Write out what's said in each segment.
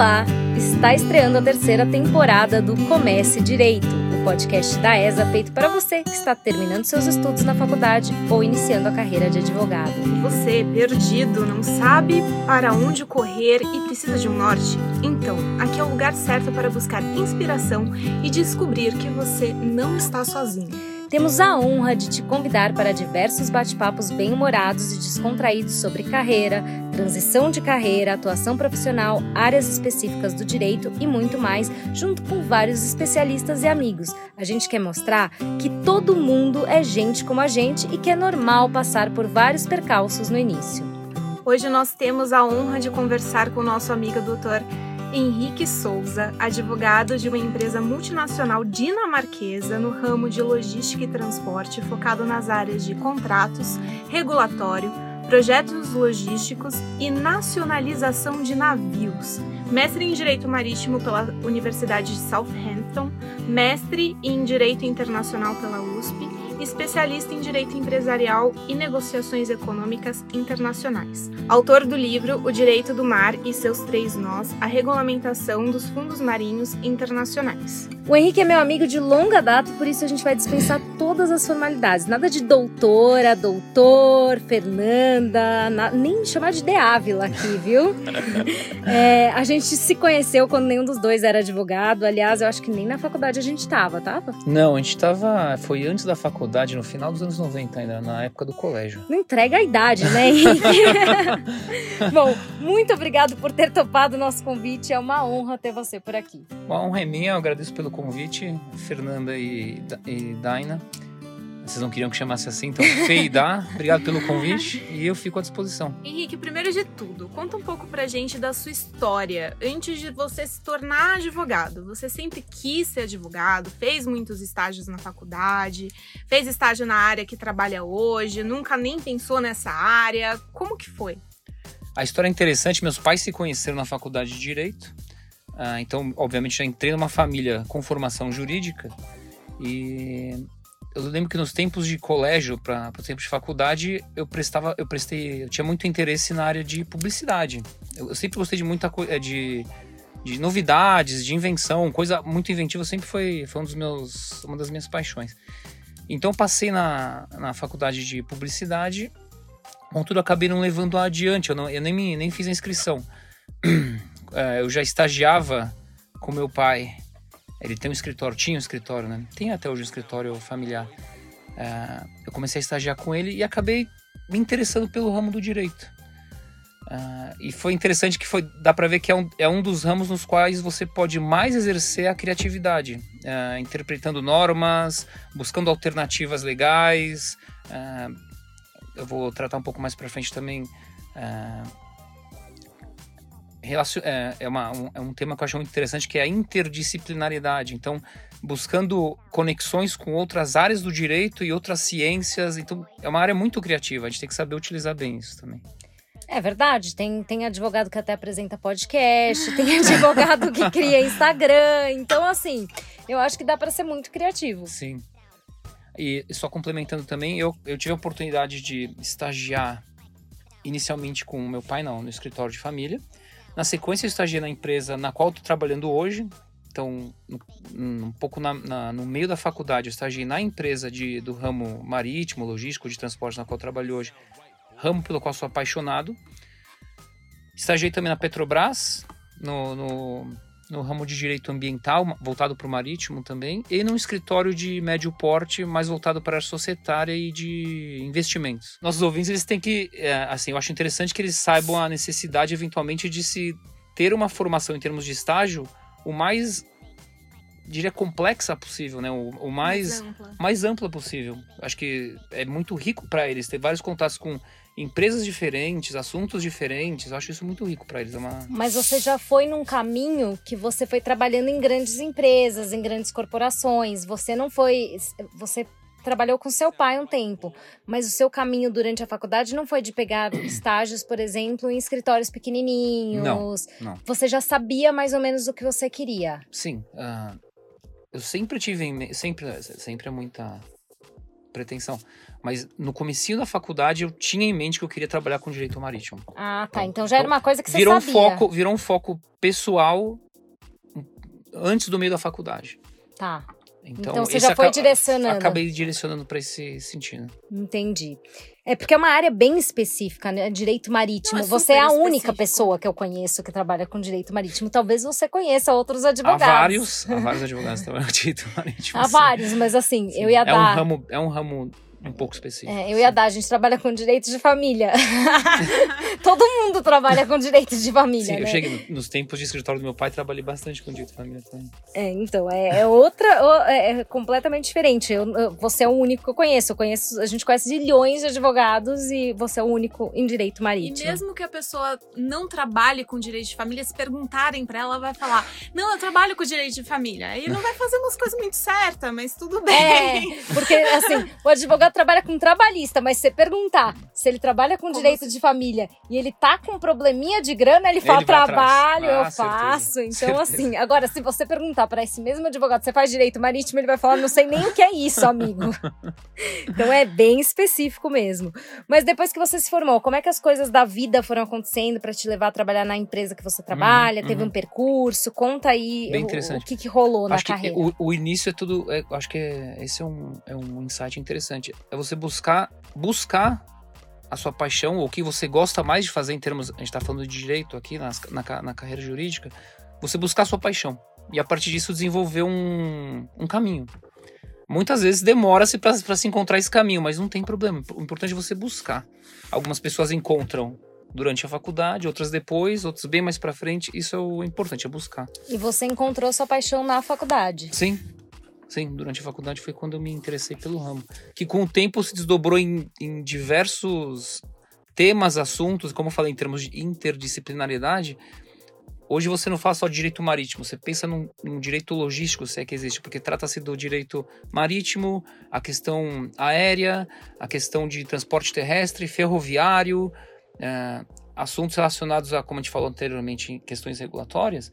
Olá! Está estreando a terceira temporada do Comece Direito, o podcast da ESA feito para você que está terminando seus estudos na faculdade ou iniciando a carreira de advogado. Você, perdido, não sabe para onde correr e precisa de um norte? Então, aqui é o lugar certo para buscar inspiração e descobrir que você não está sozinho. Temos a honra de te convidar para diversos bate-papos bem-humorados e descontraídos sobre carreira, transição de carreira, atuação profissional, áreas específicas do direito e muito mais, junto com vários especialistas e amigos. A gente quer mostrar que todo mundo é gente como a gente e que é normal passar por vários percalços no início. Hoje nós temos a honra de conversar com nosso amigo doutor Henrique Souza, advogado de uma empresa multinacional dinamarquesa no ramo de logística e transporte, focado nas áreas de contratos, regulatório, projetos logísticos e nacionalização de navios. Mestre em Direito Marítimo pela Universidade de Southampton, mestre em Direito Internacional pela USP especialista em direito empresarial e negociações econômicas internacionais. Autor do livro O Direito do Mar e seus Três Nós, a regulamentação dos fundos marinhos internacionais. O Henrique é meu amigo de longa data, por isso a gente vai dispensar todas as formalidades. Nada de doutora, doutor, Fernanda, na, nem chamar de De Ávila aqui, viu? é, a gente se conheceu quando nenhum dos dois era advogado. Aliás, eu acho que nem na faculdade a gente tava, tava? Não, a gente tava. Foi antes da faculdade faculdade no final dos anos 90 ainda, na época do colégio. Não entrega a idade, né? Bom, muito obrigado por ter topado o nosso convite. É uma honra ter você por aqui. Uma honra é minha, eu agradeço pelo convite, Fernanda e, e Daina. Vocês não queriam que chamasse assim, então Feidá, obrigado pelo convite e eu fico à disposição. Henrique, primeiro de tudo, conta um pouco pra gente da sua história antes de você se tornar advogado. Você sempre quis ser advogado, fez muitos estágios na faculdade, fez estágio na área que trabalha hoje, nunca nem pensou nessa área. Como que foi? A história é interessante, meus pais se conheceram na faculdade de Direito, ah, então, obviamente, já entrei numa família com formação jurídica e eu lembro que nos tempos de colégio, para o tempo de faculdade, eu prestava, eu prestei, eu tinha muito interesse na área de publicidade. Eu, eu sempre gostei de muita coisa, de, de novidades, de invenção, coisa muito inventiva sempre foi, foi um dos meus, uma das minhas paixões. Então passei na, na faculdade de publicidade, contudo acabei não levando adiante, eu, não, eu nem, me, nem fiz a inscrição. É, eu já estagiava com meu pai ele tem um escritório, tinha um escritório, né? Tem até hoje um escritório familiar. Uh, eu comecei a estagiar com ele e acabei me interessando pelo ramo do direito. Uh, e foi interessante que foi, dá para ver que é um, é um dos ramos nos quais você pode mais exercer a criatividade, uh, interpretando normas, buscando alternativas legais. eu vou tratar um pouco mais para frente também é, é, uma, um, é um tema que eu acho muito interessante, que é a interdisciplinaridade. Então, buscando conexões com outras áreas do direito e outras ciências. Então, é uma área muito criativa. A gente tem que saber utilizar bem isso também. É verdade, tem, tem advogado que até apresenta podcast, tem advogado que cria Instagram. Então, assim, eu acho que dá para ser muito criativo. Sim. E só complementando também, eu, eu tive a oportunidade de estagiar inicialmente com o meu pai, não, no escritório de família. Na sequência, eu estagiei na empresa na qual estou trabalhando hoje. Então, um pouco na, na, no meio da faculdade, eu estagiei na empresa de, do ramo marítimo, logístico, de transporte na qual trabalho hoje, ramo pelo qual sou apaixonado. Estagiei também na Petrobras, no, no no ramo de direito ambiental, voltado para o marítimo também, e num escritório de médio porte, mais voltado para a societária e de investimentos. Nossos ouvintes, eles têm que, é, assim, eu acho interessante que eles saibam a necessidade, eventualmente, de se ter uma formação em termos de estágio o mais diria complexa possível, né? O, o mais, mais ampla. mais ampla possível. Acho que é muito rico para eles ter vários contatos com empresas diferentes, assuntos diferentes. Eu acho isso muito rico para eles. É uma... Mas você já foi num caminho que você foi trabalhando em grandes empresas, em grandes corporações. Você não foi. Você trabalhou com seu pai um tempo, mas o seu caminho durante a faculdade não foi de pegar estágios, por exemplo, em escritórios pequenininhos. Não, não. Você já sabia mais ou menos o que você queria. Sim. Uh, eu sempre tive. Sempre, sempre é muita pretensão. Mas no comecinho da faculdade eu tinha em mente que eu queria trabalhar com direito marítimo. Ah, tá. Então já era uma coisa que você virou sabia. Um foco, virou um foco pessoal antes do meio da faculdade. Tá. Então, Então, você já foi direcionando. Acabei direcionando para esse sentido. Entendi. É porque é uma área bem específica, né? Direito marítimo. Não, é você é a única específico. pessoa que eu conheço que trabalha com direito marítimo. Talvez você conheça outros Há advogados. vários, há vários advogados que trabalham com direito marítimo. Há sim. vários, mas assim, Sim. eu ia é dar. Um ramo, é um ramo um pouco específico. É, eu ia dar, a gente trabalha com direito de família. Todo mundo trabalha com direito de família, Sim, né? eu cheguei no- nos tempos de escritório do meu pai, trabalhei bastante com direito de família também. É, então, é, é outra, é, é completamente diferente. Eu- eu- você é o único que eu conheço. Eu conheço, a gente conhece milhões de advogados e você é o único em direito E marítimo. mesmo que a pessoa não trabalhe com direito de família, se perguntarem pra ela, ela vai falar: Não, eu trabalho com direito de família. Aí não vai fazer umas coisas muito certas, mas tudo bem. É, porque assim, o advogado trabalha com trabalhista, mas se você perguntar se ele trabalha com Como direito de família e ele tá com probleminha de grana, ele fala: Ele trabalho, eu Ah, certeza, faço. Então, certeza. assim, agora, se você perguntar para esse mesmo advogado, você faz direito marítimo, ele vai falar: não sei nem o que é isso, amigo. então é bem específico mesmo. Mas depois que você se formou, como é que as coisas da vida foram acontecendo para te levar a trabalhar na empresa que você trabalha? Teve uhum. um percurso? Conta aí Bem o- o, interessante. que, que rolou na acho que carreira. o, o início é tudo. é- acho que é- esse é um, é um insight interessante. É você buscar buscar a sua paixão, ou o que você gosta mais de fazer em termos. A gente está falando de direito aqui nas- na, na carreira jurídica. Você buscar a sua paixão. E a partir disso desenvolver um, um caminho. Muitas vezes demora-se para se encontrar esse caminho, mas não tem problema. O importante é você buscar. Algumas pessoas encontram durante a faculdade, outras depois, outras bem mais para frente. Isso é o importante, é buscar. E você encontrou sua paixão na faculdade. Sim. Sim, durante a faculdade foi quando eu me interessei pelo ramo. Que com o tempo se desdobrou em, em diversos temas, assuntos, como eu falei, em termos de interdisciplinariedade. Hoje você não fala só direito marítimo, você pensa num, num direito logístico, se é que existe, porque trata-se do direito marítimo, a questão aérea, a questão de transporte terrestre, ferroviário, eh, assuntos relacionados a, como a gente falou anteriormente, questões regulatórias,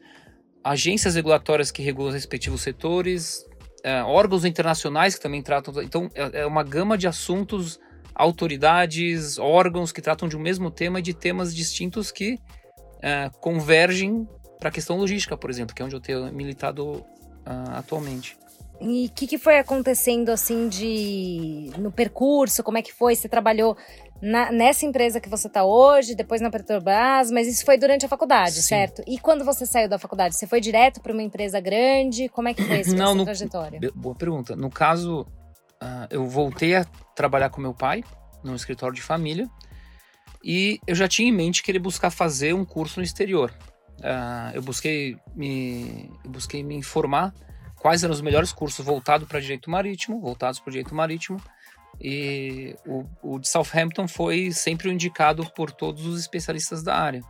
agências regulatórias que regulam os respectivos setores, é, órgãos internacionais que também tratam. Então, é, é uma gama de assuntos, autoridades, órgãos que tratam de um mesmo tema e de temas distintos que é, convergem para a questão logística, por exemplo, que é onde eu tenho militado ah, atualmente. E o que, que foi acontecendo assim de no percurso? Como é que foi? Você trabalhou na- nessa empresa que você está hoje, depois na Petrobras, mas isso foi durante a faculdade, Sim. certo? E quando você saiu da faculdade, você foi direto para uma empresa grande? Como é que foi Não, essa no- trajetória? Boa pergunta. No caso, ah, eu voltei a trabalhar com meu pai num escritório de família e eu já tinha em mente querer buscar fazer um curso no exterior. Ah, eu busquei me eu busquei me informar quais eram os melhores cursos voltados para direito marítimo, voltados para o direito marítimo. E o, o de Southampton foi sempre o indicado por todos os especialistas da área.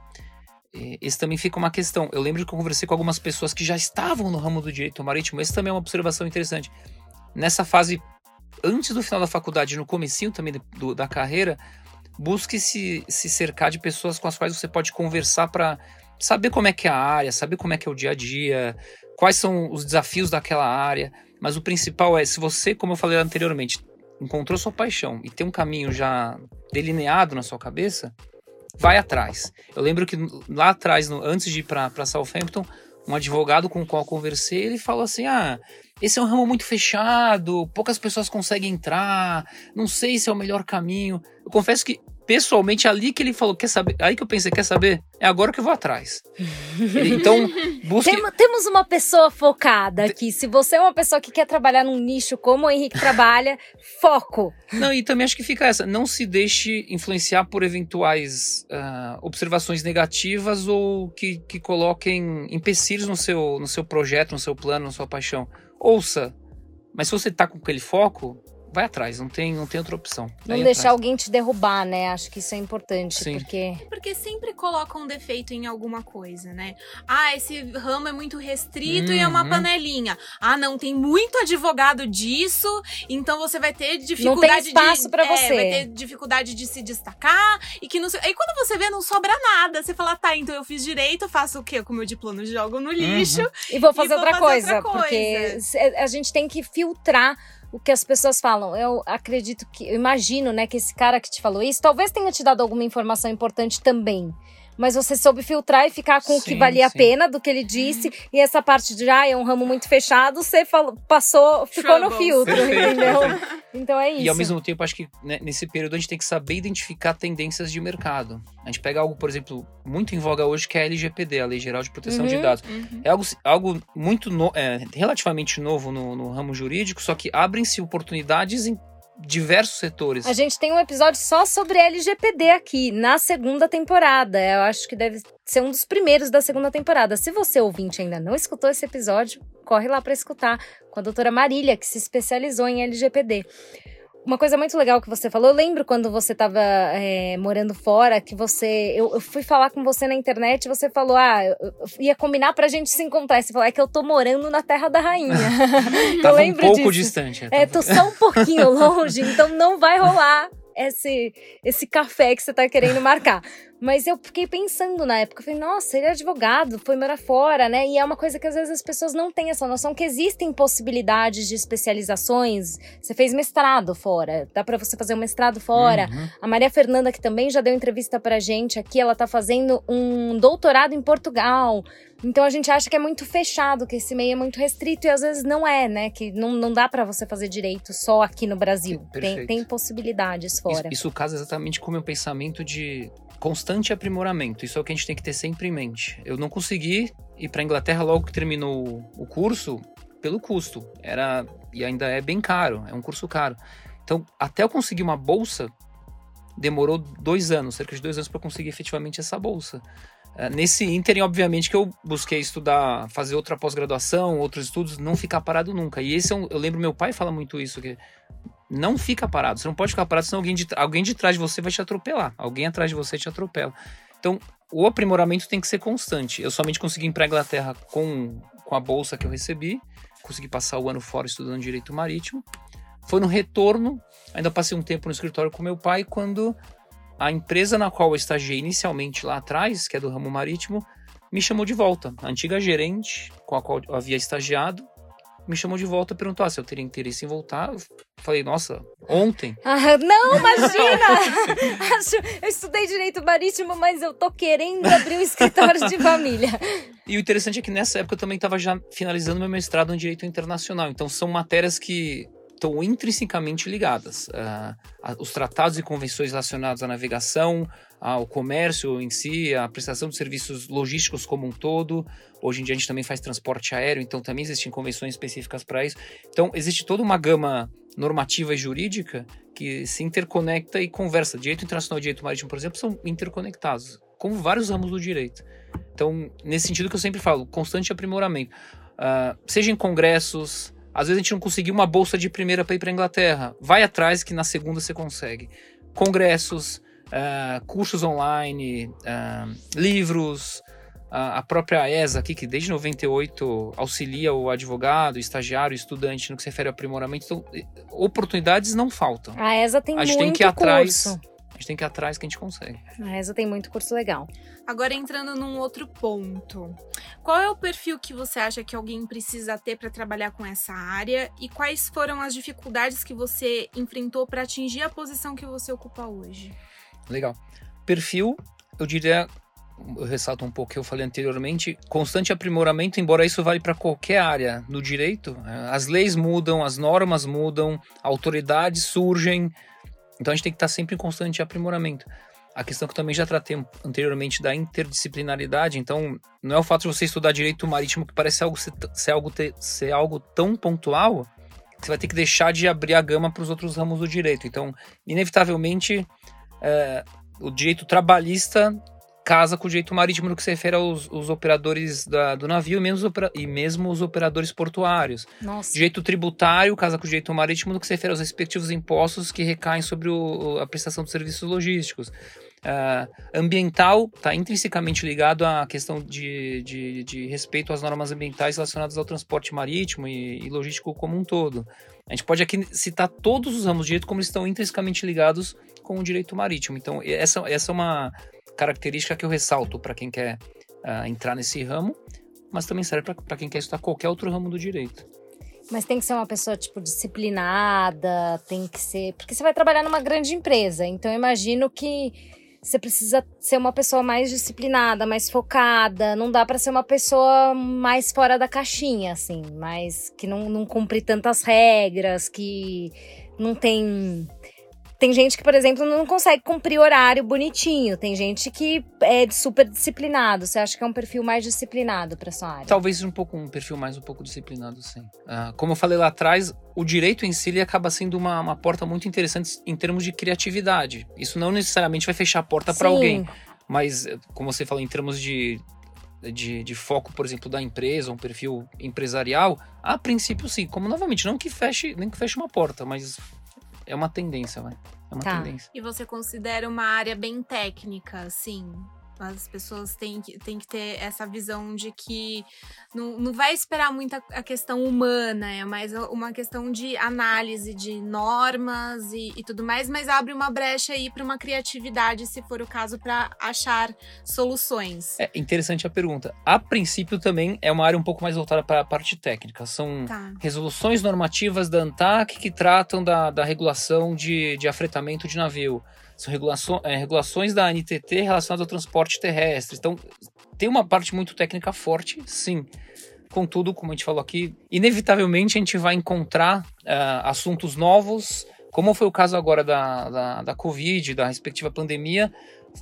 Esse também fica uma questão. Eu lembro que eu conversei com algumas pessoas que já estavam no ramo do direito marítimo. Esse também é uma observação interessante. Nessa fase, antes do final da faculdade, no comecinho também do- da carreira, busque se, se cercar de pessoas com as quais você pode conversar para saber como é que é a área, saber como é que é o dia a dia, quais são os desafios daquela área. Mas o principal é, se você, como eu falei anteriormente, encontrou sua paixão e tem um caminho já delineado na sua cabeça, vai atrás. Eu lembro que lá atrás, no- antes de ir para Southampton, um advogado com o qual conversei, ele falou assim: ah, esse é um ramo muito fechado, poucas pessoas conseguem entrar, não sei se é o melhor caminho. Eu confesso que, pessoalmente, ali que ele falou, quer saber? Aí que eu pensei, quer saber? É agora que eu vou atrás. Então, busque. Tem- temos uma pessoa focada aqui. Se você é uma pessoa que quer trabalhar num nicho como o Henrique trabalha, foco. Não, e também acho que fica essa. Não se deixe influenciar por eventuais ah, observações negativas ou que, que coloquem empecilhos no seu, no seu projeto, no seu plano, na sua paixão. Ouça. Mas se você tá com aquele foco, vai atrás, não tem, não tem outra opção. Não deixar atrás. alguém te derrubar, né? Acho que isso é importante, Sim. porque Porque sempre colocam um defeito em alguma coisa, né? Ah, esse ramo é muito restrito e é uma Uhum. panelinha. Ah, não, tem muito advogado disso, então você vai ter dificuldade espaço de. pra é, você. vai ter dificuldade de se destacar e que não sei. Aí quando você vê, não sobra nada. Você fala, tá, então eu fiz direito, faço o quê com o meu diploma? Jogo no lixo. E vou fazer, vou outra, fazer coisa, outra coisa. porque a gente tem que filtrar o que as pessoas falam. Eu acredito que, eu imagino, né, que esse cara que te falou isso, talvez tenha te dado alguma informação importante também mas você soube filtrar e ficar com sim, o que valia sim. a pena do que ele disse. E essa parte de, ah, é um ramo muito fechado, você falou, passou, ficou no filtro, Perfeito. entendeu? Então é isso. E ao mesmo tempo, acho que né, nesse período a gente tem que saber identificar tendências de mercado. A gente pega algo, por exemplo, muito em voga hoje, que é a LGPD, a Lei Geral de Proteção uhum, de Dados. Uhum. É algo, algo muito no, é, relativamente novo no, no ramo jurídico, só que abrem-se oportunidades em diversos setores. A gente tem um episódio só sobre LGPD aqui, na segunda temporada. Eu acho que deve ser um dos primeiros da segunda temporada. Se você, ouvinte, ainda não escutou esse episódio, corre lá para escutar com a doutora Marília, que se especializou em LGPD. Uma coisa muito legal que você falou, eu lembro quando você estava é, morando fora, que você. Eu, eu, fui falar com você na internet e você falou: ah, eu, eu ia combinar pra gente se encontrar. Você falou: é que eu tô morando na Terra da Rainha. eu lembro um pouco disso. distante. É, tô só um pouquinho longe, então não vai rolar esse, esse café que você tá querendo marcar. Mas eu fiquei pensando na época, eu falei, nossa, ele é advogado, foi morar fora, né? E é uma coisa que às vezes as pessoas não têm essa noção que existem possibilidades de especializações. Você fez mestrado fora, dá para você fazer um mestrado fora. Uhum. A Maria Fernanda, que também já deu entrevista pra gente aqui, ela tá fazendo um doutorado em Portugal. Então a gente acha que é muito fechado, que esse meio é muito restrito e às vezes não é, né? Que não, não dá para você fazer direito só aqui no Brasil. Tem, tem possibilidades fora. Isso, isso casa exatamente com o meu pensamento de constante aprimoramento. Isso é o que a gente tem que ter sempre em mente. Eu não consegui ir para Inglaterra logo que terminou o curso pelo custo. Era e ainda é bem caro, é um curso caro. Então, até eu conseguir uma bolsa, demorou dois anos, cerca de dois anos para conseguir efetivamente essa bolsa. É, nesse ínterim, obviamente, que eu busquei estudar, fazer outra pós-graduação, outros estudos, não ficar parado nunca. E esse é um, eu lembro meu pai fala muito isso, que não fica parado. Você não pode ficar parado, senão alguém de, alguém de trás de você vai te atropelar. Alguém atrás de você te atropela. Então, o aprimoramento tem que ser constante. Eu somente consegui ir para a Inglaterra com, com a bolsa que eu recebi, consegui passar o ano fora estudando direito marítimo. Foi no retorno, ainda passei um tempo no escritório com meu pai, quando a empresa na qual eu estagiei inicialmente lá atrás, que é do ramo marítimo, me chamou de volta. A antiga gerente com a qual eu havia estagiado me chamou de volta e perguntou ah, se eu teria interesse em voltar. Eu falei, nossa, ontem. Ah, não, imagina! eu estudei direito marítimo, mas eu tô querendo abrir um escritório de família. E o interessante é que nessa época eu também estava já finalizando meu mestrado em direito internacional. Então são matérias que estão intrinsecamente ligadas. Uh, os tratados e convenções relacionados à navegação, ao comércio em si, à prestação de serviços logísticos como um todo. Hoje em dia a gente também faz transporte aéreo, então também existem convenções específicas para isso. Então existe toda uma gama normativa e jurídica que se interconecta e conversa. Direito internacional e direito marítimo, por exemplo, são interconectados, como vários ramos do direito. Então, nesse sentido que eu sempre falo, constante aprimoramento. Uh, seja em congressos, às vezes a gente não conseguiu uma bolsa de primeira para ir para Inglaterra. Vai atrás que na segunda você consegue. Congressos, uh, cursos online, uh, livros, a própria ESA aqui, que desde 98 auxilia o advogado, o estagiário, o estudante no que se refere ao aprimoramento. Então, oportunidades não faltam. A ESA tem a gente muito tem que ir atrás, curso. A gente tem que ir atrás que a gente consegue. A ESA tem muito curso legal. Agora entrando num outro ponto. Qual é o perfil que você acha que alguém precisa ter para trabalhar com essa área e quais foram as dificuldades que você enfrentou para atingir a posição que você ocupa hoje? Legal. Perfil, eu diria, eu ressalto um pouco o que eu falei anteriormente, constante aprimoramento, embora isso vale para qualquer área no direito. Né? As leis mudam, as normas mudam, autoridades surgem, então a gente tem que estar sempre em constante aprimoramento a questão que eu também já tratei anteriormente da interdisciplinaridade. Então, não é o fato de você estudar direito marítimo que parece algo ser, ser algo, ter, ser algo tão pontual que você vai ter que deixar de abrir a gama para os outros ramos do direito. Então, inevitavelmente, é, o direito trabalhista casa com o direito marítimo no que se refere aos, aos operadores da, do navio e mesmo, os e mesmo os operadores portuários. Nossa. Direito tributário casa com o direito marítimo no que se refere aos respectivos impostos que recaem sobre o, a prestação de serviços logísticos. Uh, ambiental está intrinsecamente ligado à questão de, de, de, respeito às normas ambientais relacionadas ao transporte marítimo e, e, logístico como um todo. A gente pode aqui citar todos os ramos de direito como eles estão intrinsecamente ligados com o direito marítimo. Então, essa, essa é uma característica que eu ressalto para quem quer uh, entrar nesse ramo, mas também serve para quem quer estudar qualquer outro ramo do direito. Mas tem que ser uma pessoa, tipo, disciplinada, tem que ser. Porque você vai trabalhar numa grande empresa, então eu imagino que você precisa ser uma pessoa mais disciplinada, mais focada. Não dá para ser uma pessoa mais fora da caixinha, assim, mais que não, não cumpre tantas regras, que não tem tem gente que, por exemplo, não consegue cumprir horário bonitinho. Tem gente que é super disciplinado. Você acha que é um perfil mais disciplinado para sua área? Talvez um pouco um perfil mais um pouco disciplinado, sim. Uh, como eu falei lá atrás, o direito em si ele acaba sendo uma, uma porta muito interessante em termos de criatividade. Isso não necessariamente vai fechar a porta para alguém, mas como você falou em termos de de, de, foco, por exemplo, da empresa, um perfil empresarial, a princípio sim. Como novamente, não que feche, nem que feche uma porta, mas é uma tendência, vai. É uma tá. tendência. E você considera uma área bem técnica, assim? As pessoas têm que, têm que ter essa visão de que não, não vai esperar muito a, a questão humana, é mais uma questão de análise de normas e, e tudo mais, mas abre uma brecha aí para uma criatividade, se for o caso, para achar soluções. É interessante a pergunta. A princípio também é uma área um pouco mais voltada para a parte técnica. São tá. resoluções normativas da ANTAC que tratam da, da regulação de, de afretamento de navio são regulações, é, regulações da ANTT relacionadas ao transporte terrestre. Então, tem uma parte muito técnica forte, sim. Contudo, como a gente falou aqui, inevitavelmente a gente vai encontrar uh, assuntos novos, como foi o caso agora da, da, da Covid, da respectiva pandemia,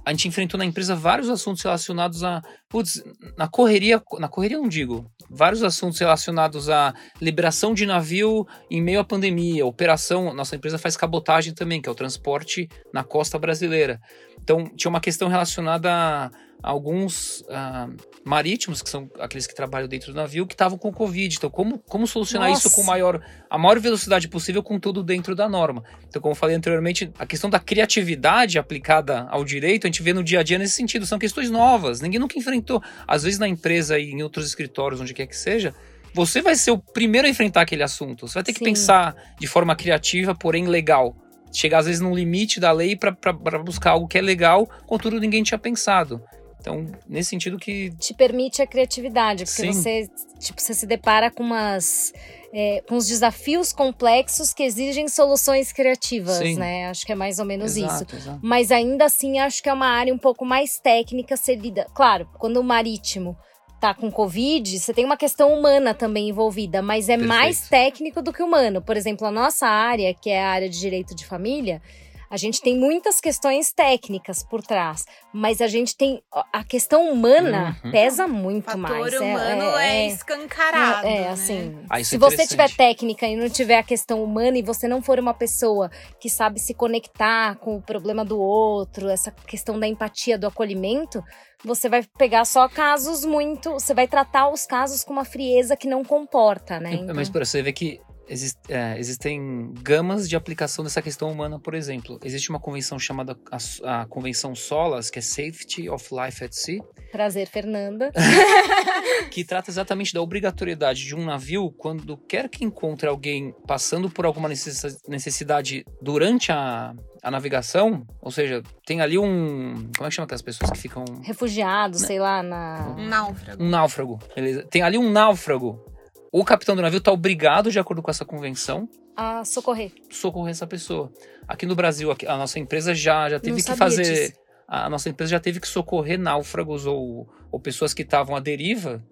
a gente enfrentou na empresa vários assuntos relacionados a. Putz, na correria, na correria não digo, vários assuntos relacionados a liberação de navio em meio à pandemia, operação. Nossa empresa faz cabotagem também, que é o transporte na costa brasileira. Então, tinha uma questão relacionada a alguns uh, marítimos, que são aqueles que trabalham dentro do navio, que estavam com Covid. Então, como, como solucionar Nossa. isso com maior, a maior velocidade possível, com tudo dentro da norma? Então, como eu falei anteriormente, a questão da criatividade aplicada ao direito, a gente vê no dia a dia nesse sentido. São questões novas, ninguém nunca enfrentou. Às vezes, na empresa e em outros escritórios, onde quer que seja, você vai ser o primeiro a enfrentar aquele assunto. Você vai ter que Sim. pensar de forma criativa, porém legal chegar às vezes num limite da lei para buscar algo que é legal, contudo ninguém tinha pensado. Então, nesse sentido que. Te permite a criatividade, porque Sim. você, tipo, você se depara com umas. É, com os desafios complexos que exigem soluções criativas, Sim. né? Acho que é mais ou menos exato, isso. Exato. Mas ainda assim, acho que é uma área um pouco mais técnica servida. Claro, quando o marítimo tá com Covid, você tem uma questão humana também envolvida, mas é Perfeito. mais técnico do que humano. Por exemplo, a nossa área, que é a área de direito de família, a gente tem muitas questões técnicas por trás, mas a gente tem a questão humana uhum. pesa muito o mais. O é, humano é, é, é escancarado. É, é assim. Ah, se é você tiver técnica e não tiver a questão humana e você não for uma pessoa que sabe se conectar com o problema do outro, essa questão da empatia, do acolhimento, você vai pegar só casos muito. Você vai tratar os casos com uma frieza que não comporta, né? Então... Mas por você vê que Exist, é, existem gamas de aplicação dessa questão humana, por exemplo. Existe uma convenção chamada a, a, Convenção SOLAS, que é Safety of Life at Sea. Prazer, Fernanda. que trata exatamente da obrigatoriedade de um navio, quando quer que encontre alguém passando por alguma necessidade durante a, a navegação, ou seja, tem ali um. Como é que chama aquelas pessoas que ficam. Refugiados, né? sei lá, na. Um náufrago. Um náufrago, beleza. Tem ali um náufrago o capitão do navio está obrigado, de acordo com essa convenção, a socorrer. Socorrer essa pessoa. Aqui no Brasil, a nossa empresa já, já teve Não que fazer. Disso. A nossa empresa já teve que socorrer náufragos ou, ou pessoas que estavam à deriva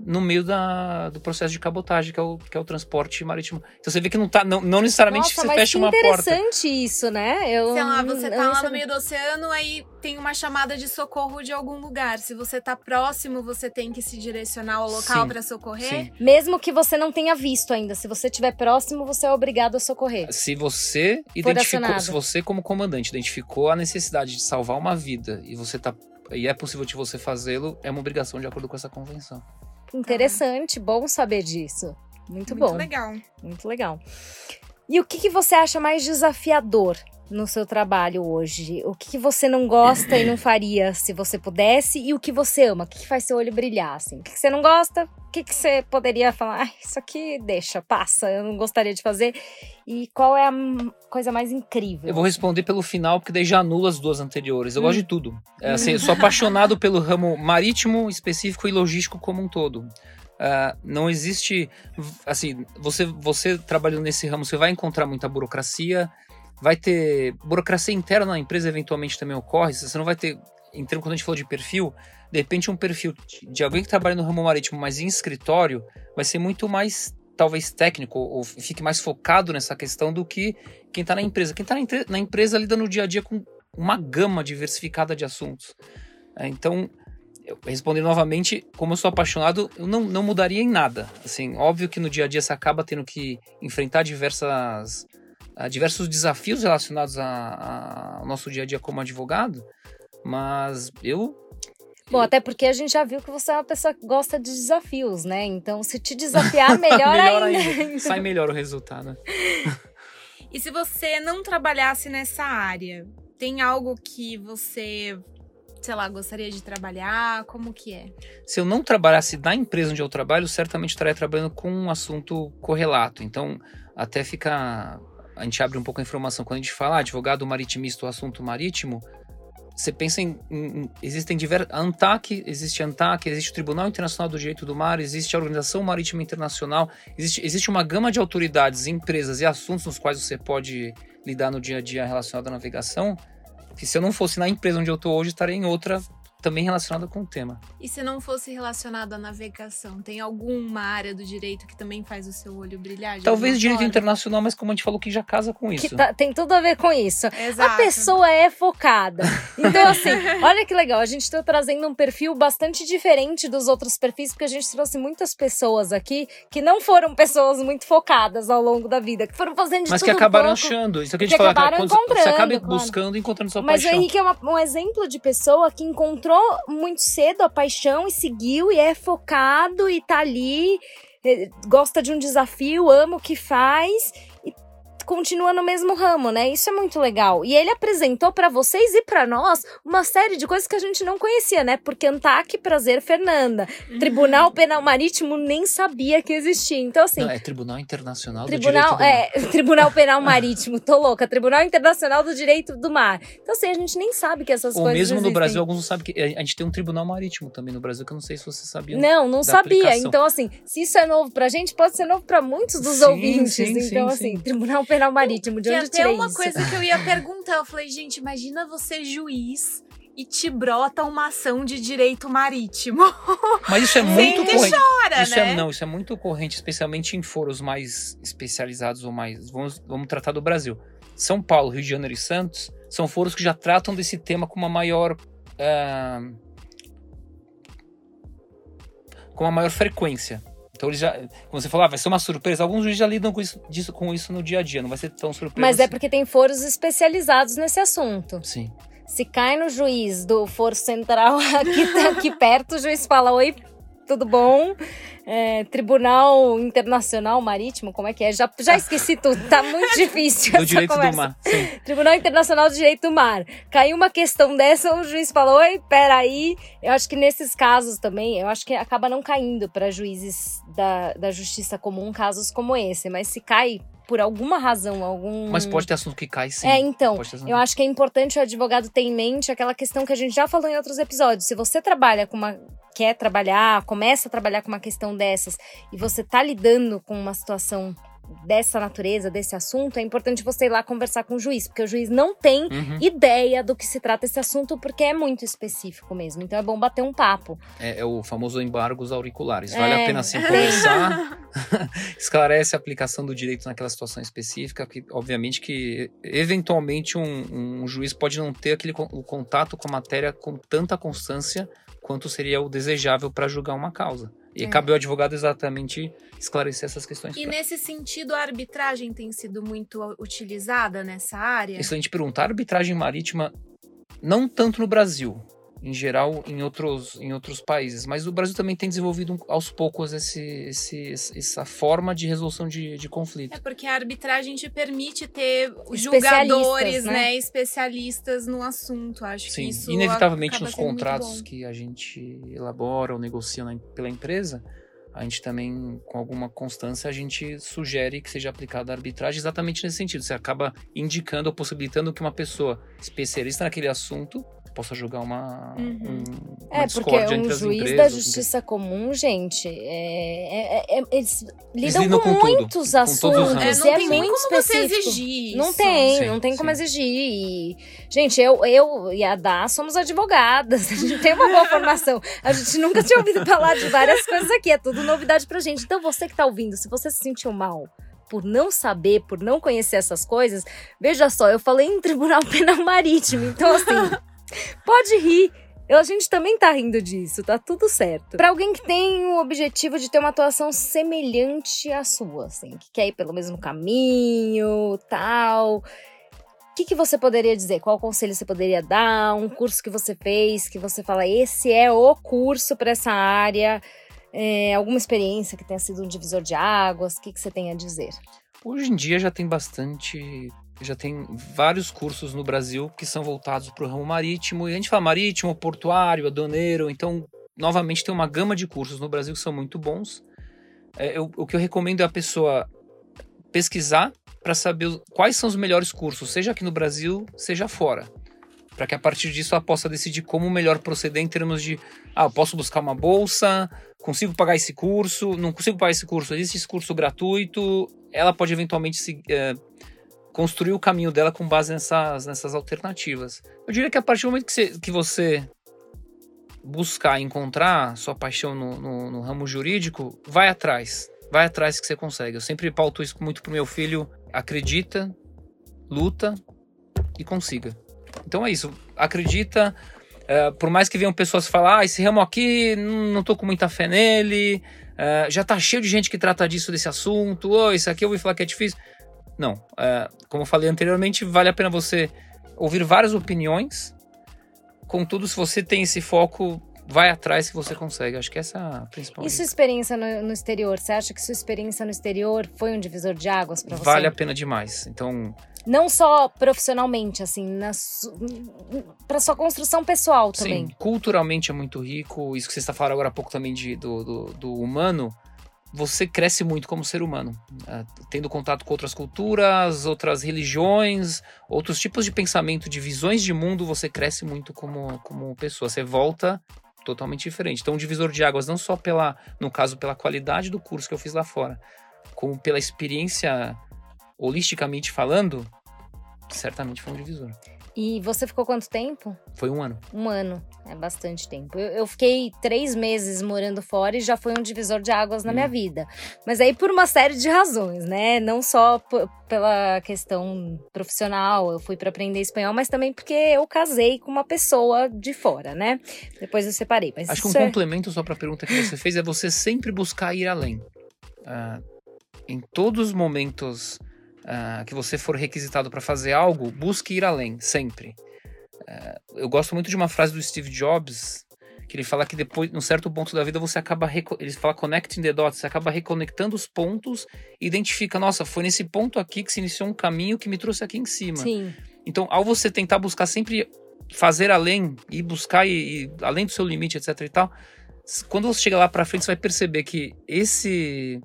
no meio da, do processo de cabotagem, que é, o, que é o transporte marítimo. Então você vê que não tá, não, não necessariamente Nossa, você fecha uma porta. interessante isso, né? Eu, Sei lá, você tá lá no meio do oceano, aí tem uma chamada de socorro de algum lugar. Se você tá próximo, você tem que se direcionar ao local para socorrer. Sim. Mesmo que você não tenha visto ainda, se você estiver próximo, você é obrigado a socorrer. Se você identificou, se você como comandante identificou a necessidade de salvar uma vida e você tá e é possível de você fazê-lo, é uma obrigação de acordo com essa convenção. Interessante, bom saber disso. Muito, Muito bom. Muito legal. Muito legal. E o que, que você acha mais desafiador no seu trabalho hoje? O que, que você não gosta e não faria se você pudesse? E o que você ama? O que, que faz seu olho brilhar? Assim? O que, que você não gosta? O que, que você poderia falar? Ah, isso aqui deixa, passa, eu não gostaria de fazer. E qual é a coisa mais incrível? Eu vou responder pelo final, porque daí já anula as duas anteriores. Eu hum. gosto de tudo. É, assim, eu sou apaixonado pelo ramo marítimo específico e logístico como um todo. Uh, não existe, assim, você, você trabalhando nesse ramo, você vai encontrar muita burocracia, vai ter burocracia interna na empresa, eventualmente também ocorre, você não vai ter, então, quando a gente falou de perfil, de repente um perfil de alguém que trabalha no ramo marítimo, mas em escritório, vai ser muito mais talvez técnico ou fique mais focado nessa questão do que quem está na empresa. Quem está na, na, empresa lida no dia a dia com uma gama diversificada de assuntos. É, então, respondendo novamente, como eu sou apaixonado, eu não, não mudaria em nada. Assim, óbvio que no dia a dia você acaba tendo que enfrentar diversas, diversos desafios relacionados a, a, ao nosso dia a dia como advogado, mas eu Bom, até porque a gente já viu que você é uma pessoa que gosta de desafios, né? Então, se te desafiar, melhor, melhor ainda. ainda. Sai melhor o resultado. e se você não trabalhasse nessa área, tem algo que você, sei lá, gostaria de trabalhar? Como que é? Se eu não trabalhasse na empresa onde eu trabalho, certamente estaria trabalhando com um assunto correlato. Então, até fica a gente abre um pouco a informação. Quando a gente fala ah, advogado maritimista ou assunto marítimo, você pensa em, em existem diversos ANTAC, existe ANTAC, existe o Tribunal Internacional do Direito do Mar, existe a Organização Marítima Internacional, existe, existe uma gama de autoridades, empresas e assuntos nos quais você pode lidar no dia a dia relacionado à navegação, que se eu não fosse na empresa onde eu estou hoje, estaria em outra também relacionada com o tema. E se não fosse relacionado à navegação, tem alguma área do direito que também faz o seu olho brilhar? Talvez direito forma? internacional, mas como a gente falou, que já casa com isso. Tá, tem tudo a ver com isso. Exato. A pessoa é focada. Então, assim, olha que legal. A gente está trazendo um perfil bastante diferente dos outros perfis, porque a gente trouxe muitas pessoas aqui que não foram pessoas muito focadas ao longo da vida, que foram fazendo de Mas que acabaram pouco, achando. Isso que a gente fala, acabaram encontrando, você acaba claro. buscando e encontrando sua mas paixão. Mas o Henrique é uma, um exemplo de pessoa que encontrou encontrou muito cedo a paixão e seguiu e é focado e tá ali, gosta de um desafio, ama o que faz continua no mesmo ramo, né? Isso é muito legal. E ele apresentou para vocês e para nós uma série de coisas que a gente não conhecia, né? Porque Antac, Prazer, Fernanda. Uhum. Tribunal Penal Marítimo nem sabia que existia. Então, assim. Não, é Tribunal Internacional Tribunal, do Direito do Mar. É, Tribunal Penal Marítimo, tô louca. Tribunal Internacional do Direito do Mar. Então, assim, a gente nem sabe que essas Ou coisas. Ou mesmo existem. no Brasil, alguns não sabem que. A gente tem um Tribunal Marítimo também no Brasil, que eu não sei se você sabia. Não, não sabia. Aplicação. Então, assim, se isso é novo pra gente, pode ser novo pra muitos dos sim, ouvintes. Sim, então, sim, assim, Tribunal Penal Marítimo, de onde até uma isso? coisa que eu ia perguntar. Eu falei, gente, imagina você juiz e te brota uma ação de direito marítimo. Mas isso é muito corrente. chora, isso né? É, não, isso é muito corrente, especialmente em foros mais especializados ou mais. Vamos, vamos tratar do Brasil. São Paulo, Rio de Janeiro e Santos são foros que já tratam desse tema com uma maior. Uh, com uma maior frequência. Então eles já, como você falou, ah, vai ser uma surpresa. Alguns juízes já lidam com isso, disso, com isso no dia a dia, não vai ser tão surpresa. Mas assim. é porque tem foros especializados nesse assunto. Sim. Se cai no juiz do foro central aqui, tá aqui perto, o juiz fala: Oi, tudo bom? É, Tribunal Internacional Marítimo, como é que é? Já, já esqueci tudo, tá muito difícil. do direito conversa. do mar. Sim. Tribunal Internacional do Direito do Mar. Caiu uma questão dessa, o juiz falou: oi, peraí. Eu acho que nesses casos também, eu acho que acaba não caindo para juízes da, da justiça comum casos como esse, mas se cai por alguma razão, algum. Mas pode ter assunto que cai sim. É, então. Eu acho que é importante o advogado ter em mente aquela questão que a gente já falou em outros episódios. Se você trabalha com uma. quer trabalhar, começa a trabalhar com uma questão dessas e você tá lidando com uma situação dessa natureza, desse assunto, é importante você ir lá conversar com o juiz, porque o juiz não tem uhum. ideia do que se trata esse assunto, porque é muito específico mesmo. Então é bom bater um papo. É, é o famoso embargos auriculares. Vale é. a pena sim conversar, esclarece a aplicação do direito naquela situação específica, que obviamente que eventualmente um, um juiz pode não ter aquele o contato com a matéria com tanta constância quanto seria o desejável para julgar uma causa. E é. cabe ao advogado exatamente esclarecer essas questões. E pra... nesse sentido, a arbitragem tem sido muito utilizada nessa área? Excelente pergunta. A arbitragem marítima, não tanto no Brasil, em geral em outros, em outros países. Mas o Brasil também tem desenvolvido aos poucos esse, esse, essa forma de resolução de, de conflito. É porque a arbitragem te permite ter julgadores, né? né? especialistas no assunto. Acho Sim, que isso inevitavelmente nos contratos que a gente elabora ou negocia pela empresa, a gente também, com alguma constância, a gente sugere que seja aplicada a arbitragem exatamente nesse sentido. Você acaba indicando ou possibilitando que uma pessoa especialista naquele assunto possa jogar uma, Uhum. um, uma É, porque um juiz empresas. da justiça comum, gente, é, é- é- eles lidam lidam com, com tudo, muitos com os assuntos. ramos. É, não é tem muito como você específico. exigir Não isso. tem, Sim, não tem como sim. exigir. E, gente, eu, eu e a Dá somos advogadas, a gente tem uma boa formação. A gente nunca tinha ouvido falar de várias coisas aqui, é tudo novidade pra gente. Então, você que tá ouvindo, se você se sentiu mal por não saber, por não conhecer essas coisas, veja só, eu falei em tribunal penal marítimo, então assim, pode rir. A gente também tá rindo disso, tá tudo certo. Pra alguém que tem o objetivo de ter uma atuação semelhante à sua, assim, que quer ir pelo mesmo caminho, tal. O que, que você poderia dizer? Qual conselho você poderia dar? Um curso que você fez, que você fala, esse é o curso para essa área? É, alguma experiência que tenha sido um divisor de águas? O que, que você tem a dizer? Hoje em dia já tem bastante. Já tem vários cursos no Brasil que são voltados para o ramo marítimo. E a gente fala marítimo, portuário, aduaneiro. Então, novamente, tem uma gama de cursos no Brasil que são muito bons. É, eu- o que eu recomendo é a pessoa pesquisar para saber quais são os melhores cursos, seja aqui no Brasil, seja fora. Para que a partir disso ela possa decidir como melhor proceder em termos de: ah, eu posso buscar uma bolsa, consigo pagar esse curso, não consigo pagar esse curso, existe esse curso gratuito. Ela pode eventualmente se, eh, construir o caminho dela com base nessas, nessas alternativas. Eu diria que a partir do momento que você, que você buscar encontrar sua paixão no, no- no ramo jurídico, vai atrás. Vai atrás que você consegue. Eu sempre pauto isso muito pro meu filho. Acredita, luta e consiga. Então é isso. Acredita. eh, por mais que venham pessoas falar, ah, esse ramo aqui, não, tô com muita fé nele. eh, já tá cheio de gente que trata disso, desse assunto. Oh, isso aqui eu ouvi falar que é difícil. Não. eh, como eu falei anteriormente, vale a pena você ouvir várias opiniões. Contudo, se você tem esse foco, vai atrás que você consegue. Acho que essa é a principal. E sua experiência no, no exterior? Você acha que sua experiência no exterior foi um divisor de águas para você? Vale a pena demais. Então, Não só profissionalmente, assim, su... para sua construção pessoal também. sim, culturalmente é muito rico. Isso que você está falando agora há pouco também de, do, do, do humano. Você cresce muito como ser humano, eh, tendo contato com outras culturas, outras religiões, outros tipos de pensamento, de visões de mundo. Você cresce muito como, como pessoa. Você volta totalmente diferente. Então, um divisor de águas, não só pela, no caso, pela qualidade do curso que eu fiz lá fora, como pela experiência holisticamente falando, certamente foi um divisor. E você ficou quanto tempo? Foi um ano. Um ano. É bastante tempo. Eu, eu fiquei três meses morando fora e já foi um divisor de águas na Hum. minha vida. Mas aí por uma série de razões, né? Não só pela questão profissional, eu fui para aprender espanhol, mas também porque eu casei com uma pessoa de fora, né? Depois eu separei. Mas Acho que um é- complemento só para a pergunta que você fez é você sempre buscar ir além. Ah, em todos os momentos ah, que você for requisitado para fazer algo, busque ir além, sempre. Ah, eu gosto muito de uma frase do Steve Jobs que ele fala que depois, num certo ponto da vida, você acaba. Ele fala connecting the dots, você acaba reconectando os pontos e identifica, nossa, foi nesse ponto aqui que se iniciou um caminho que me trouxe aqui em cima. Sim. Então, ao você tentar buscar sempre fazer além e buscar e, e além do seu limite, etc e tal, quando você chega lá pra frente, você vai perceber que esse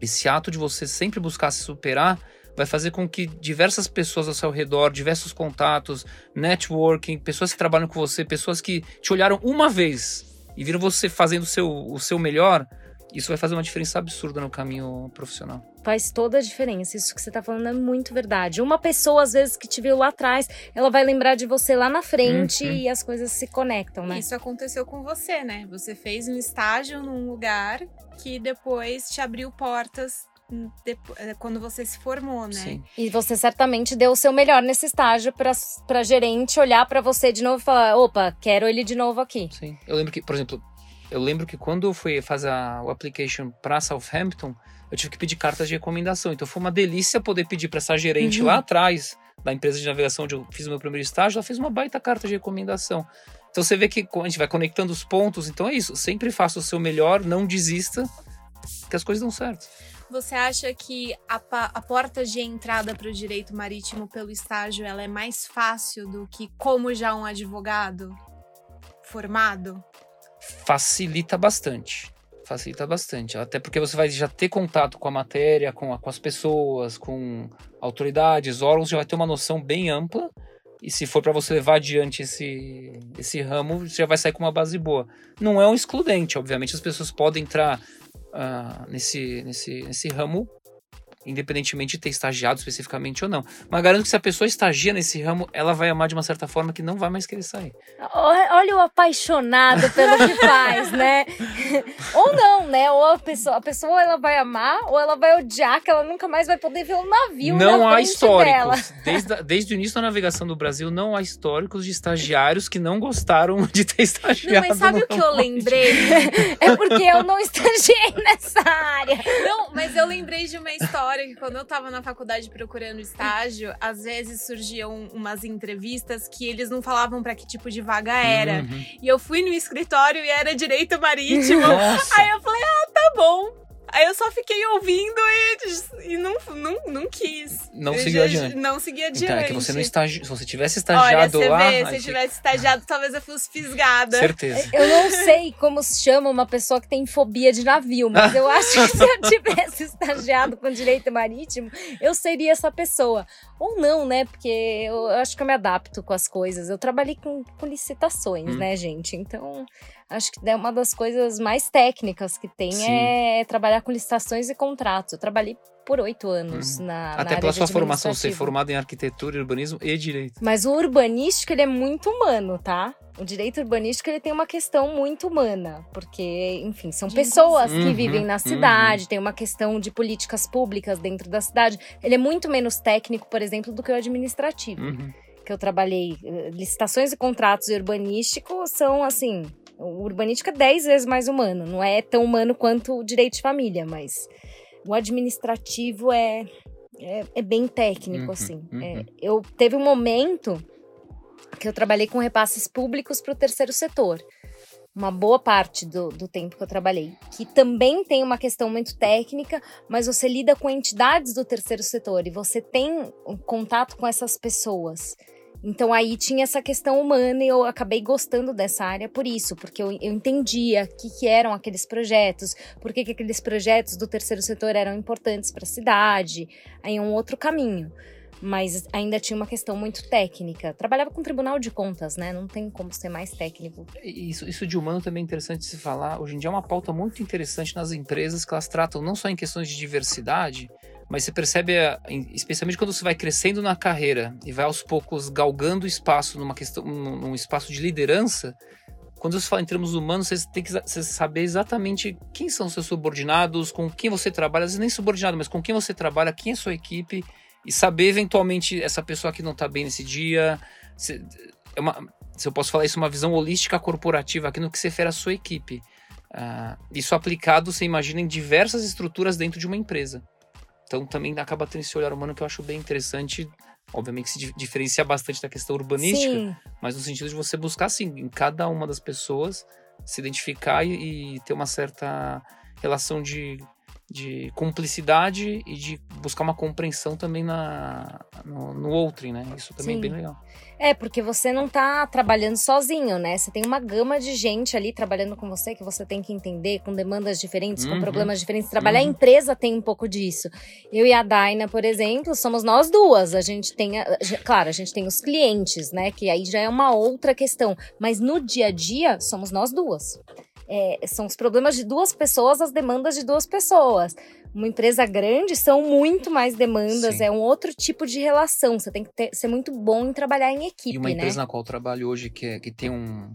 esse ato de você sempre buscar se superar vai fazer com que diversas pessoas ao seu redor, diversos contatos, networking, pessoas que trabalham com você, pessoas que te olharam uma vez e viram você fazendo o seu, o seu melhor, isso vai fazer uma diferença absurda no caminho profissional. Faz toda a diferença. Isso que você tá falando é muito verdade. Uma pessoa, às vezes, que te viu lá atrás, ela vai lembrar de você lá na frente Uhum. e as coisas se conectam, né? Isso aconteceu com você, né? Você fez um estágio num lugar que depois te abriu portas hum, eh, quando você se formou, né? Sim. E você certamente deu o seu melhor nesse estágio pra gerente olhar pra você de novo e falar: opa, quero ele de novo aqui. Sim. Eu lembro que, por exemplo, eu lembro que quando eu fui fazer a, o application para Southampton, eu tive que pedir cartas de recomendação. Então foi uma delícia poder pedir para essa gerente Uhum. lá atrás da empresa de navegação onde eu fiz o meu primeiro estágio, ela fez uma baita carta de recomendação. Então você vê que a gente vai conectando os pontos, então é isso. Sempre faça o seu melhor, não desista, que as coisas dão certo. Você acha que a, a porta de entrada para o direito marítimo pelo estágio ela é mais fácil do que como já um advogado formado? Facilita bastante. Facilita bastante. Até porque você vai já ter contato com a matéria, com, a- com as pessoas, com autoridades, órgãos, já vai ter uma noção bem ampla E se for para você levar adiante esse, esse ramo, você já vai sair com uma base boa. Não é um excludente, obviamente as pessoas podem entrar uh, nesse, nesse, nesse ramo independentemente de ter estagiado especificamente ou não. Mas garanto que se a pessoa estagia nesse ramo, ela vai amar de uma certa forma que não vai mais querer sair. Olha o apaixonado pelo que faz, né? ou não, né? Ou a pessoa, a pessoa ela vai amar ou ela vai odiar que ela nunca mais vai poder ver um navio Não há históricos. Desde, desde o início da navegação do Brasil, não há históricos de estagiários que não gostaram de ter estagiado. Não, mas sabe o que eu lembrei? é porque eu não estagiei nessa área. Não, mas eu lembrei de uma história história que quando eu tava na faculdade procurando estágio, às vezes surgiam umas entrevistas que eles não falavam para que tipo de vaga era. Uhum. E eu fui no escritório e era direito marítimo. Nossa. Aí eu falei, ah, tá bom. Aí eu só fiquei ouvindo e, e não, não, não quis. Não eu seguiu adiante. Não segui adiante. Então, é que você não estagi... Se você tivesse estagiado Olha, lá. Vê, se eu tivesse estagiado, talvez eu fosse fisgada. Certeza. Eu não sei como se chama uma pessoa que tem fobia de navio, mas eu acho que se eu tivesse estagiado com direito marítimo, eu seria essa pessoa. Ou não, né? Porque eu acho que eu me adapto com as coisas. Eu trabalhei com, com licitações, hum. né, gente? Então acho que é uma das coisas mais técnicas que tem Sim. é trabalhar com licitações e contratos. Eu trabalhei por oito anos uhum. na Até na pela sua formação, ser formado em arquitetura, urbanismo e direito. Mas o urbanístico, ele é muito humano, tá? O direito urbanístico, ele tem uma questão muito humana, porque, enfim, são pessoas uhum, que vivem na uhum. cidade, uhum. tem uma questão de políticas públicas dentro da cidade. Ele é muito menos técnico, por exemplo, do que o administrativo. Uhum. Que eu trabalhei, eh, licitações e contratos e urbanístico são, assim, o urbanístico é 10 vezes mais humano. Não é tão humano quanto o direito de família, mas o administrativo é, é, é bem técnico, uhum, assim. Uhum. É, eu teve um momento que eu trabalhei com repasses públicos para o terceiro setor. Uma boa parte do, do tempo que eu trabalhei. Que também tem uma questão muito técnica, mas você lida com entidades do terceiro setor e você tem um contato com essas pessoas. Então aí tinha essa questão humana e eu acabei gostando dessa área por isso, porque eu, eu entendia o que, que, eram aqueles projetos, por que, que aqueles projetos do terceiro setor eram importantes para a cidade, aí um outro caminho. Mas ainda tinha uma questão muito técnica. Trabalhava com tribunal de contas, né? Não tem como ser mais técnico. Isso, isso de humano também é interessante se falar. Hoje em dia é uma pauta muito interessante nas empresas que elas tratam não só em questões de diversidade, mas você percebe, especialmente quando você vai crescendo na carreira e vai aos poucos galgando espaço numa questão, num espaço de liderança, quando você fala em termos humanos, você tem que saber exatamente quem são seus subordinados, com quem você trabalha, às vezes nem subordinado, mas com quem você trabalha, quem é sua equipe, e saber eventualmente essa pessoa que não está bem nesse dia. Se, é uma, se eu posso falar isso, uma visão holística corporativa aqui no que se refere à sua equipe. Uh, isso aplicado, você imagina, em diversas estruturas dentro de uma empresa. Então também acaba tendo esse olhar humano que eu acho bem interessante. Obviamente que se diferencia bastante da questão urbanística, Sim. mas no sentido de você buscar, assim, em cada uma das pessoas, se identificar e, e ter uma certa relação de de cumplicidade e de buscar uma compreensão também na, no, no outro, né? Isso também Sim. é bem legal. É, porque você não tá trabalhando sozinho, né? Você tem uma gama de gente ali trabalhando com você que você tem que entender, com demandas diferentes, uhum. com problemas diferentes. Trabalhar uhum. a empresa tem um pouco disso. Eu e a Daina, por exemplo, somos nós duas. A gente tem, a, claro, a gente tem os clientes, né? Que aí já é uma outra questão. Mas no dia a dia, somos nós duas é, são os problemas de duas pessoas, as demandas de duas pessoas. Uma empresa grande são muito mais demandas, Sim. é um outro tipo de relação. Você tem que ter, ser muito bom em trabalhar em equipe. E uma empresa né? na qual eu trabalho hoje que, é, que tem um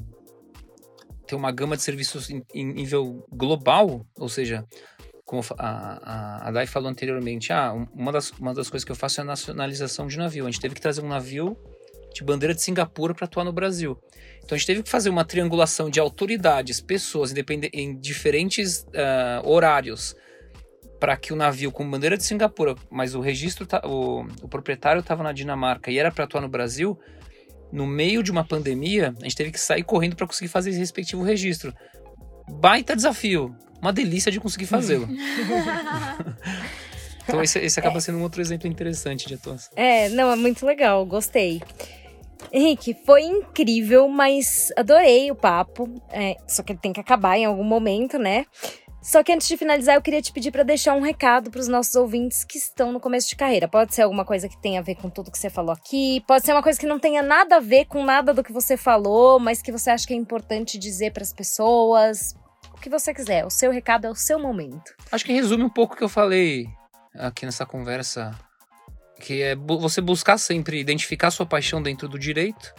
tem uma gama de serviços em, em nível global, ou seja, como a, a, a Dai falou anteriormente, ah, uma das, uma das coisas que eu faço é a nacionalização de navio. A gente teve que trazer um navio de bandeira de Singapura para atuar no Brasil. Então a gente teve que fazer uma triangulação de autoridades, pessoas em diferentes uh, horários para que o navio com bandeira de Singapura, mas o registro, o, o proprietário estava na Dinamarca e era para atuar no Brasil, no meio de uma pandemia, a gente teve que sair correndo para conseguir fazer esse respectivo registro. Baita desafio, uma delícia de conseguir fazê-lo. então esse, esse acaba sendo um outro exemplo interessante de atuação. É, não, é muito legal, gostei. Henrique, foi incrível, mas adorei o papo. É, só que ele tem que acabar em algum momento, né? Só que antes de finalizar, eu queria te pedir para deixar um recado para os nossos ouvintes que estão no começo de carreira. Pode ser alguma coisa que tenha a ver com tudo que você falou aqui, pode ser uma coisa que não tenha nada a ver com nada do que você falou, mas que você acha que é importante dizer para as pessoas. O que você quiser, o seu recado é o seu momento. Acho que resume um pouco o que eu falei aqui nessa conversa, que é você buscar sempre identificar sua paixão dentro do direito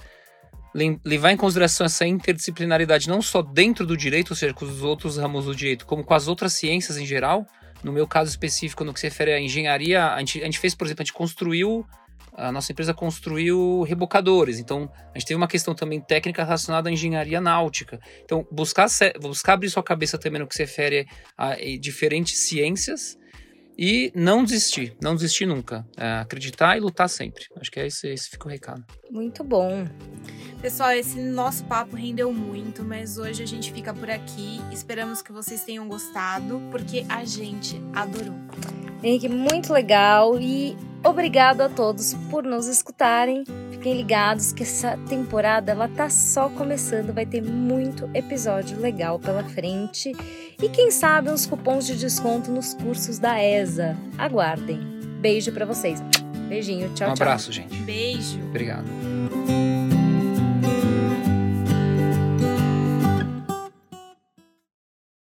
levar em consideração essa interdisciplinaridade não só dentro do direito, ou seja, com os outros ramos do direito, como com as outras ciências em geral. No meu caso específico, no que se refere à engenharia, a gente, a gente fez, por exemplo, a gente construiu a nossa empresa construiu rebocadores, então a gente teve uma questão também técnica relacionada à engenharia náutica. Então, buscar, buscar abrir sua cabeça também no que se refere a, a diferentes ciências e não desistir, não desistir nunca. É, acreditar e lutar sempre. Acho que é esse, esse fica o recado. Muito bom. Pessoal, esse nosso papo rendeu muito, mas hoje a gente fica por aqui. Esperamos que vocês tenham gostado, porque a gente adorou. Henrique, muito legal e obrigado a todos por nos escutarem. Fiquem ligados que essa temporada ela tá só começando, vai ter muito episódio legal pela frente e quem sabe uns cupons de desconto nos cursos da ESA. Aguardem. Beijo para vocês. Beijinho, tchau, tchau. Um tchau. abraço, gente. Beijo. Obrigado.